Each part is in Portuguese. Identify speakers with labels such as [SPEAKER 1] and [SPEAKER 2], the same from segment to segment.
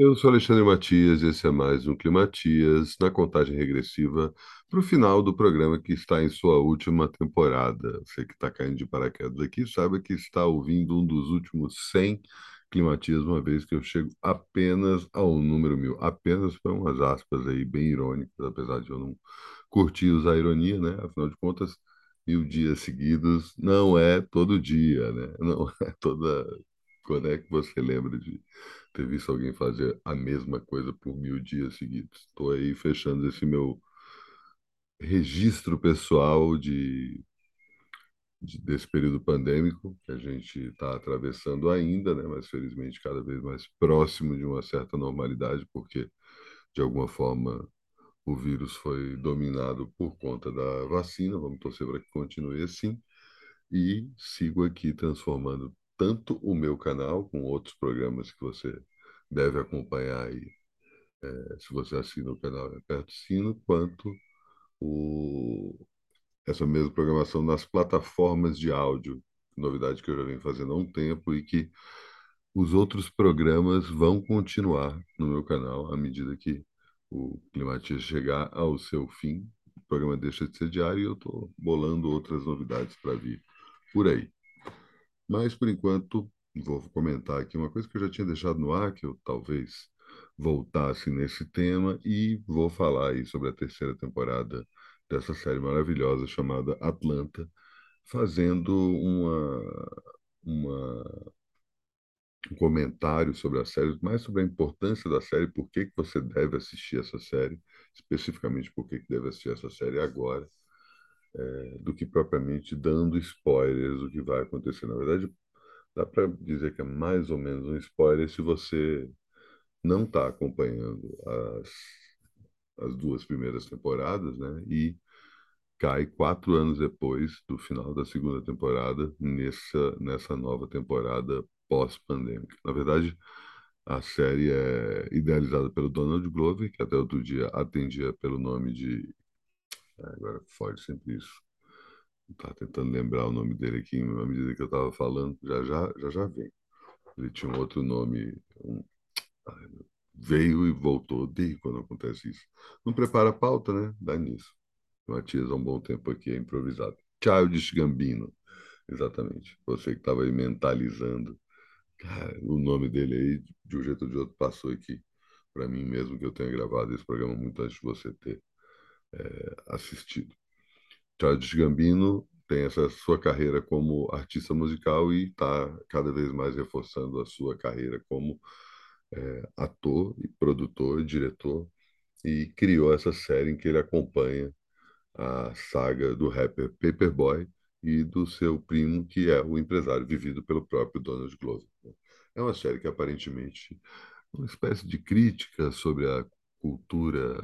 [SPEAKER 1] Eu sou Alexandre Matias e esse é mais um Climatias na contagem regressiva para o final do programa que está em sua última temporada. Você que está caindo de paraquedas aqui sabe que está ouvindo um dos últimos 100 Climatias, uma vez que eu chego apenas ao número mil. Apenas para umas aspas aí bem irônicas, apesar de eu não curtir usar ironia, né? Afinal de contas, mil dias seguidos não é todo dia, né? Não é toda. Quando é que você lembra de ter visto alguém fazer a mesma coisa por mil dias seguidos. Estou aí fechando esse meu registro pessoal de, de, desse período pandêmico que a gente está atravessando ainda, né? mas felizmente cada vez mais próximo de uma certa normalidade, porque de alguma forma o vírus foi dominado por conta da vacina. Vamos torcer para que continue assim. E sigo aqui transformando tanto o meu canal, com outros programas que você deve acompanhar aí, é, se você assina o canal, aperta o sino, quanto o, essa mesma programação nas plataformas de áudio, novidade que eu já venho fazendo há um tempo e que os outros programas vão continuar no meu canal à medida que o Climatia chegar ao seu fim. O programa deixa de ser diário e eu estou bolando outras novidades para vir por aí. Mas, por enquanto, vou comentar aqui uma coisa que eu já tinha deixado no ar, que eu talvez voltasse nesse tema, e vou falar aí sobre a terceira temporada dessa série maravilhosa chamada Atlanta, fazendo uma, uma, um comentário sobre a série, mais sobre a importância da série, por que, que você deve assistir essa série, especificamente por que, que deve assistir essa série agora é, do que propriamente dando spoilers do que vai acontecer. Na verdade, dá para dizer que é mais ou menos um spoiler se você não está acompanhando as, as duas primeiras temporadas, né? E cai quatro anos depois do final da segunda temporada nessa nessa nova temporada pós-pandêmica. Na verdade, a série é idealizada pelo Donald Glover, que até outro dia atendia pelo nome de Agora foge sempre isso. Estava tentando lembrar o nome dele aqui, à medida que eu estava falando, já já, já já vem. Ele tinha um outro nome, um... veio e voltou. Odeio quando acontece isso. Não prepara a pauta, né? Dá nisso. Matias há um bom tempo aqui é improvisado. Childish Gambino, exatamente. Você que estava aí mentalizando. Cara, o nome dele aí, de um jeito ou de outro, passou aqui para mim mesmo que eu tenha gravado esse programa muito antes de você ter é, assistido. Childish Gambino tem essa sua carreira como artista musical e está cada vez mais reforçando a sua carreira como é, ator e produtor diretor e criou essa série em que ele acompanha a saga do rapper Paperboy e do seu primo, que é o empresário vivido pelo próprio Donald Glover. É uma série que aparentemente é uma espécie de crítica sobre a cultura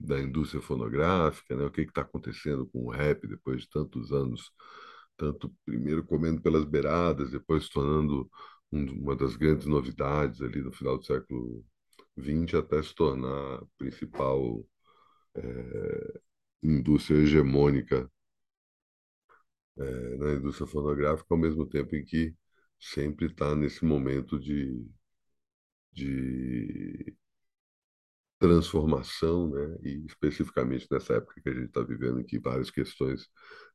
[SPEAKER 1] da indústria fonográfica, né? O que está acontecendo com o rap depois de tantos anos, tanto primeiro comendo pelas beiradas, depois se tornando um, uma das grandes novidades ali no final do século XX, até se tornar principal é, indústria hegemônica é, na indústria fonográfica, ao mesmo tempo em que sempre está nesse momento de, de transformação, né? E especificamente nessa época que a gente está vivendo, em que várias questões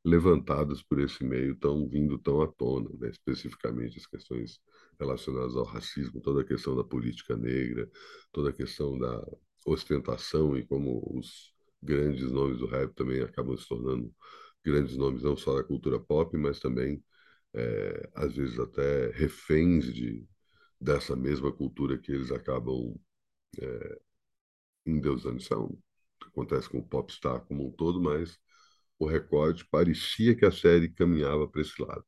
[SPEAKER 1] levantadas por esse meio estão vindo tão à tona, né? Especificamente as questões relacionadas ao racismo, toda a questão da política negra, toda a questão da ostentação e como os grandes nomes do rap também acabam se tornando grandes nomes não só da cultura pop, mas também é, às vezes até reféns de dessa mesma cultura que eles acabam é, endeusando. Isso é um, acontece com o Popstar como um todo, mas o recorde parecia que a série caminhava para esse lado.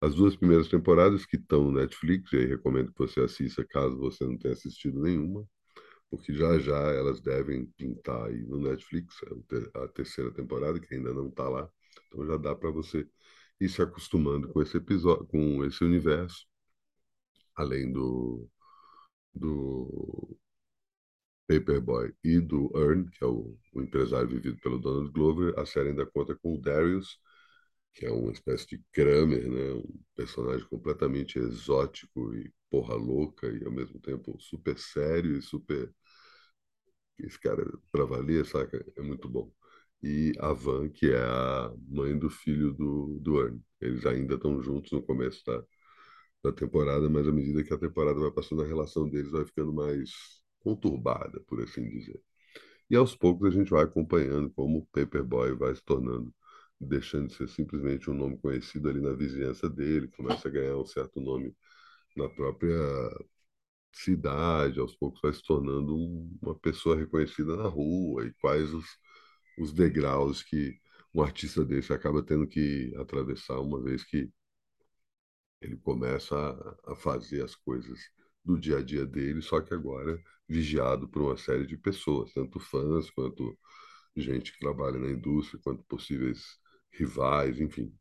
[SPEAKER 1] As duas primeiras temporadas que estão no Netflix, e aí recomendo que você assista caso você não tenha assistido nenhuma, porque já já elas devem pintar aí no Netflix, a terceira temporada, que ainda não está lá. Então já dá para você ir se acostumando com esse episódio, com esse universo, além do, do Paperboy e do Earn, que é o, o, empresário vivido pelo Donald Glover, a série ainda conta com o Darius, que é uma espécie de Kramer, né? Um personagem completamente exótico e porra louca e ao mesmo tempo super sério e super esse cara para valer, saca? É muito bom. E a Van, que é a mãe do filho do, do Ernie. Eles ainda estão juntos no começo da, da temporada, mas à medida que a temporada vai passando, a relação deles vai ficando mais conturbada, por assim dizer. E aos poucos a gente vai acompanhando como o Paperboy vai se tornando, deixando de ser simplesmente um nome conhecido ali na vizinhança dele, começa a ganhar um certo nome na própria cidade, aos poucos vai se tornando um, uma pessoa reconhecida na rua, e quais os, os degraus que um artista desse acaba tendo que atravessar uma vez que ele começa a, a fazer as coisas do dia a dia dele, só que agora vigiado por uma série de pessoas, tanto fãs quanto gente que trabalha na indústria, quanto possíveis rivais, enfim.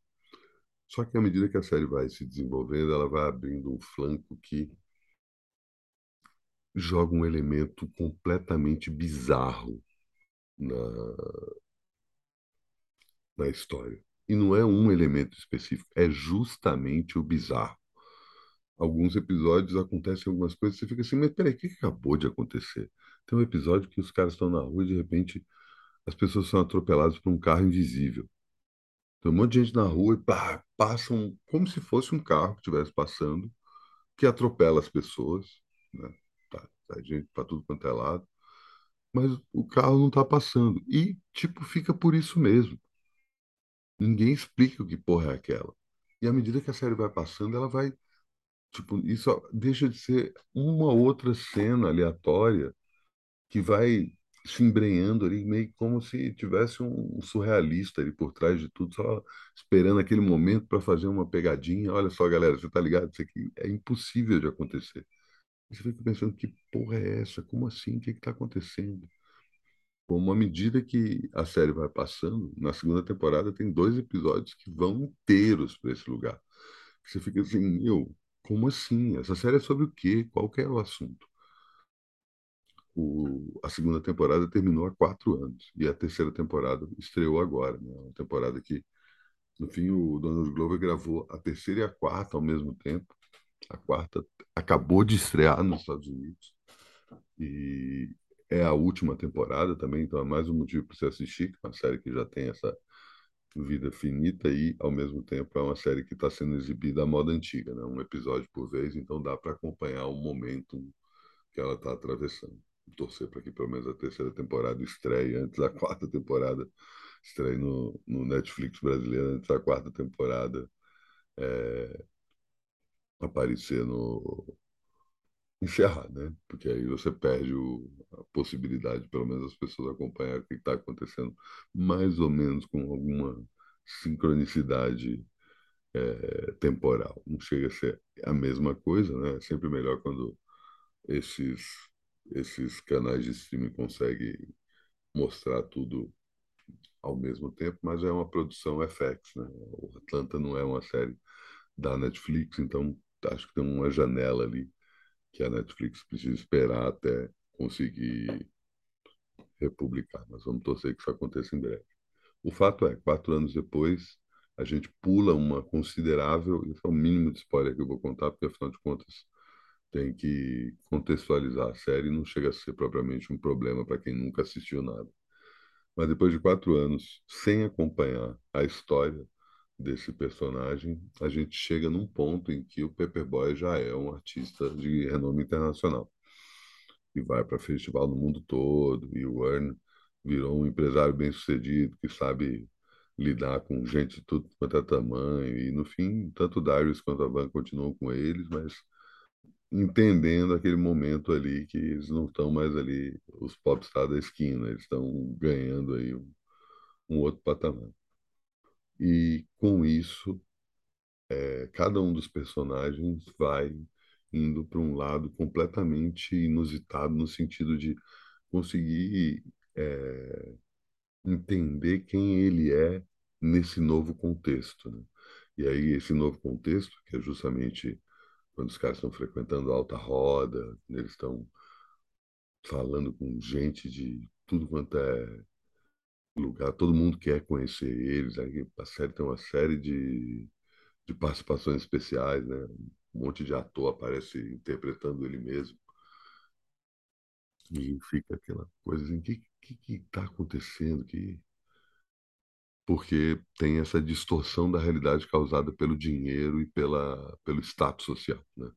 [SPEAKER 1] Só que à medida que a série vai se desenvolvendo, ela vai abrindo um flanco que joga um elemento completamente bizarro na, na história. E não é um elemento específico, é justamente o bizarro. Alguns episódios acontecem algumas coisas, você fica assim, mas peraí, o que acabou de acontecer? Tem um episódio que os caras estão na rua e de repente as pessoas são atropeladas por um carro invisível. Tem um monte de gente na rua e pá, passam como se fosse um carro que estivesse passando, que atropela as pessoas, né? Tá, tá gente para tudo quanto é lado, mas o carro não está passando. E, tipo, fica por isso mesmo. Ninguém explica o que porra é aquela. E à medida que a série vai passando, ela vai. Tipo, isso deixa de ser uma outra cena aleatória que vai se embrenhando ali, meio como se tivesse um surrealista ali por trás de tudo, só esperando aquele momento para fazer uma pegadinha. Olha só, galera, você tá ligado? Isso aqui é impossível de acontecer. Você fica pensando, que porra é essa? Como assim? O que está acontecendo? Como à medida que a série vai passando, na segunda temporada tem dois episódios que vão inteiros para esse lugar. Você fica assim, meu, como assim? Essa série é sobre o quê? Qual que é o assunto? O, a segunda temporada terminou há quatro anos e a terceira temporada estreou agora, né? Uma temporada que, no fim, o Donald Glover gravou a terceira e a quarta ao mesmo tempo. A quarta acabou de estrear nos Estados Unidos e é a última temporada também, então é mais um motivo para você assistir, que é uma série que já tem essa vida finita e, ao mesmo tempo, é uma série que está sendo exibida à moda antiga, né? um episódio por vez, então dá para acompanhar o momento que ela está atravessando. Torcer para que pelo menos a terceira temporada estreie antes da quarta temporada, estreie no, no Netflix brasileiro antes da quarta temporada é, aparecer no, encerrar, né? Porque aí você perde o, a possibilidade, pelo menos, as pessoas acompanhar o que está acontecendo, mais ou menos com alguma sincronicidade é, temporal. Não chega a ser a mesma coisa, né? É sempre melhor quando esses, esses canais de streaming conseguem mostrar tudo ao mesmo tempo, mas é uma produção FX, né? O Atlanta não é uma série da Netflix, então acho que tem uma janela ali que a Netflix precisa esperar até conseguir republicar. Mas vamos torcer que isso aconteça em breve. O fato é, quatro anos depois, a gente pula uma considerável, isso é o mínimo de spoiler que eu vou contar, porque afinal de contas tem que contextualizar a série não chega a ser propriamente um problema para quem nunca assistiu nada. Mas depois de quatro anos sem acompanhar a história desse personagem, a gente chega num ponto em que o Paperboy já é um artista de renome internacional. E vai para festival no mundo todo, e o Earn virou um empresário bem-sucedido que sabe lidar com gente de tudo quanto é tamanho. E no fim, tanto o Darius quanto a Van continuam com eles, mas entendendo aquele momento ali que eles não estão mais ali os popstars da esquina, eles estão ganhando aí um, um outro patamar. E com isso, é, cada um dos personagens vai indo para um lado completamente inusitado, no sentido de conseguir é, entender quem ele é nesse novo contexto. Né? E aí, esse novo contexto, que é justamente quando os caras estão frequentando a alta roda, eles estão falando com gente de tudo quanto é lugar, todo mundo quer conhecer eles. Aí a série tem uma série de, de participações especiais, né? Um monte de ator aparece interpretando ele mesmo. E fica aquela coisa assim, o que está acontecendo? Que porque tem essa distorção da realidade causada pelo dinheiro e pela, pelo status social, né?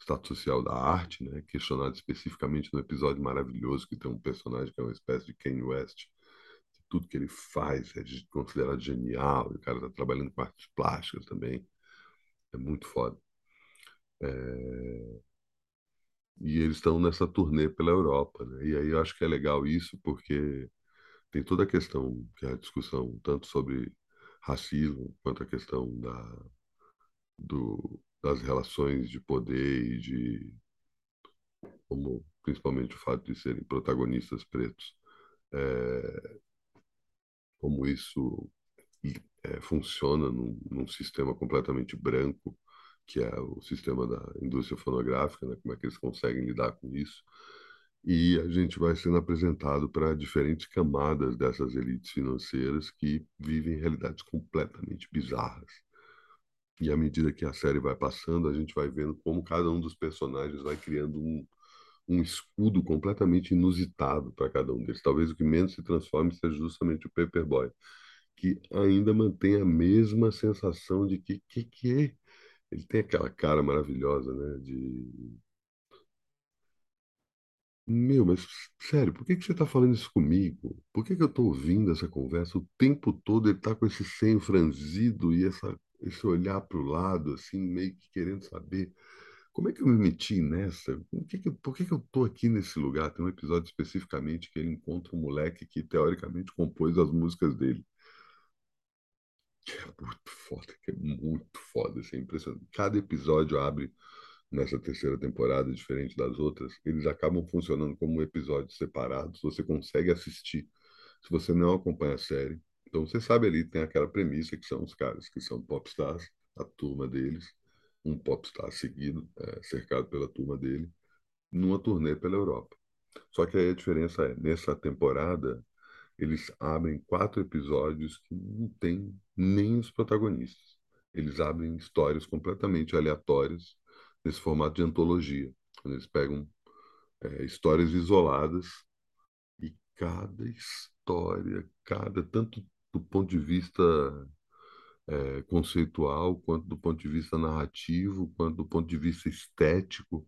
[SPEAKER 1] Status social da arte, né? Questionado especificamente no episódio maravilhoso que tem um personagem que é uma espécie de Kanye West, tudo que ele faz é considerado genial, o cara está trabalhando com artes plásticas também, é muito foda. É... E eles estão nessa turnê pela Europa, né? E aí eu acho que é legal isso porque tem toda a questão, que é a discussão tanto sobre racismo quanto a questão da, do, das relações de poder e de como principalmente o fato de serem protagonistas pretos, é, como isso é, funciona num, num, sistema completamente branco, que é o sistema da indústria fonográfica, né? como é que eles conseguem lidar com isso e a gente vai sendo apresentado para diferentes camadas dessas elites financeiras que vivem realidades completamente bizarras. E à medida que a série vai passando, a gente vai vendo como cada um dos personagens vai criando um, um escudo completamente inusitado para cada um deles. Talvez o que menos se transforme seja justamente o Paperboy, que ainda mantém a mesma sensação de que que, que é. Ele tem aquela cara maravilhosa, né? De meu, mas sério, por que que você está falando isso comigo? Por que que eu estou ouvindo essa conversa o tempo todo? Ele está com esse senho franzido e essa, esse olhar para o lado, assim, meio que querendo saber como é que eu me meti nessa? Que que, por que que eu estou aqui nesse lugar? Tem um episódio especificamente que ele encontra um moleque que teoricamente compôs as músicas dele. Que é muito foda, que é muito foda, assim, é impressionante. Cada episódio abre nessa terceira temporada, diferente das outras, eles acabam funcionando como episódios separados. Você consegue assistir se você não acompanha a série. Então você sabe ali, tem aquela premissa que são os caras que são popstars, a turma deles, um popstar seguido, é, cercado pela turma dele, numa turnê pela Europa. Só que aí a diferença é, nessa temporada, eles abrem quatro episódios que não tem nem os protagonistas. Eles abrem histórias completamente aleatórias nesse formato de antologia. Eles pegam é, histórias isoladas e cada história, cada tanto do ponto de vista é, conceitual, quanto do ponto de vista narrativo, quanto do ponto de vista estético,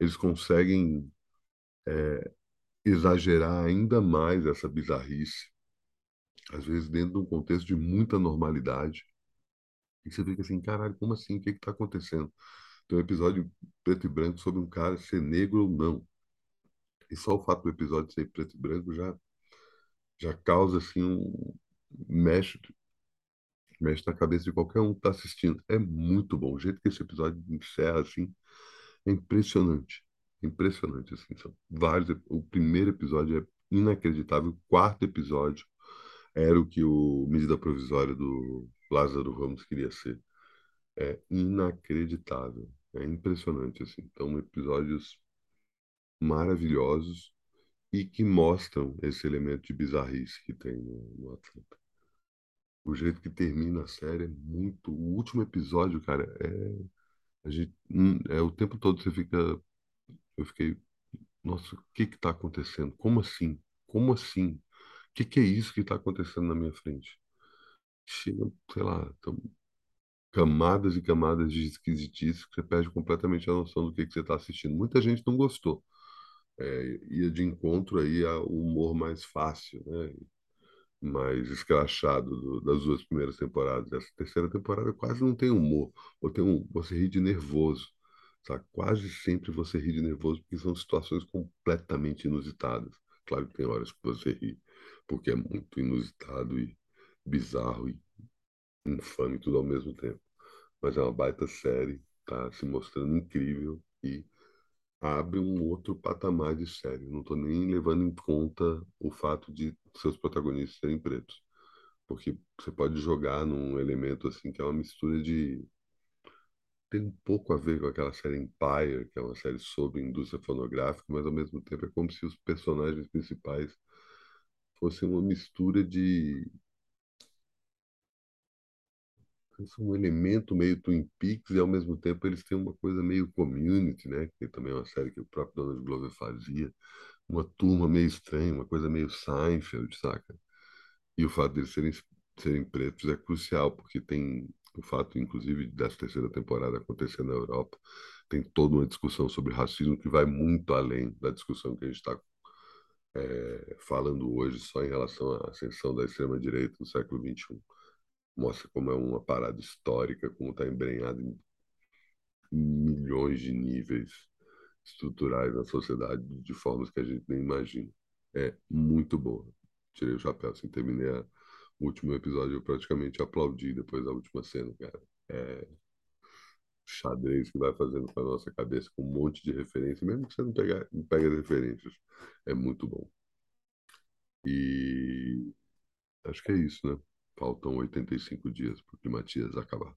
[SPEAKER 1] eles conseguem é, exagerar ainda mais essa bizarrice, às vezes dentro de um contexto de muita normalidade. E você fica assim, caralho, como assim? O que está acontecendo? Tem um episódio preto e branco sobre um cara ser negro ou não. E só o fato do episódio ser preto e branco já, já causa assim um mexe, mexe na cabeça de qualquer um que está assistindo. É muito bom. O jeito que esse episódio encerra assim é impressionante. Impressionante assim. São vários. O primeiro episódio é inacreditável. O quarto episódio era o que o medida provisória do Lázaro Ramos queria ser é inacreditável. É impressionante, assim. Então, episódios maravilhosos e que mostram esse elemento de bizarrice que tem no, no Atlanta. O jeito que termina a série é muito. O último episódio, cara, é. A gente, hum, é o tempo todo você fica. Eu fiquei. Nossa, o que que tá acontecendo? Como assim? Como assim? O que que é isso que está acontecendo na minha frente? Chega, sei lá, camadas e camadas de esquisitice que você perde completamente a noção do que, que você está assistindo. Muita gente não gostou. É, ia de encontro aí ao humor mais fácil, né? Mais escrachado do, das duas primeiras temporadas. Essa terceira temporada quase não tem humor, ou tem um, você ri de nervoso. Sabe? Quase sempre você ri de nervoso porque são situações completamente inusitadas. Claro que tem horas que você ri, porque é muito inusitado e bizarro e infame tudo ao mesmo tempo mas é uma baita série, tá se mostrando incrível e abre um outro patamar de série. Não estou nem levando em conta o fato de seus protagonistas serem pretos, porque você pode jogar num elemento assim que é uma mistura de tem um pouco a ver com aquela série Empire, que é uma série sobre indústria fonográfica, mas ao mesmo tempo é como se os personagens principais fosse uma mistura de são um elemento meio Twin Peaks e ao mesmo tempo eles têm uma coisa meio Community, né? Que também é uma série que o próprio Donald Glover fazia. Uma turma meio estranha, uma coisa meio Seinfeld, saca? E o fato deles serem, serem pretos é crucial, porque tem o fato, inclusive, dessa terceira temporada acontecer na Europa, tem toda uma discussão sobre racismo que vai muito além da discussão que a gente está é, falando hoje só em relação à ascensão da extrema-direita no século XXI mostra como é uma parada histórica, como está embrenhado em milhões de níveis estruturais na sociedade de formas que a gente nem imagina. É muito boa. Tirei o chapéu, assim, terminei a, o último episódio, eu praticamente aplaudi depois da última cena, cara. É xadrez que vai fazendo com a nossa cabeça com um monte de referência, mesmo que você não, não pegue as referências. É muito bom. E acho que é isso, né? Faltam 85 dias para o Climatias acabar.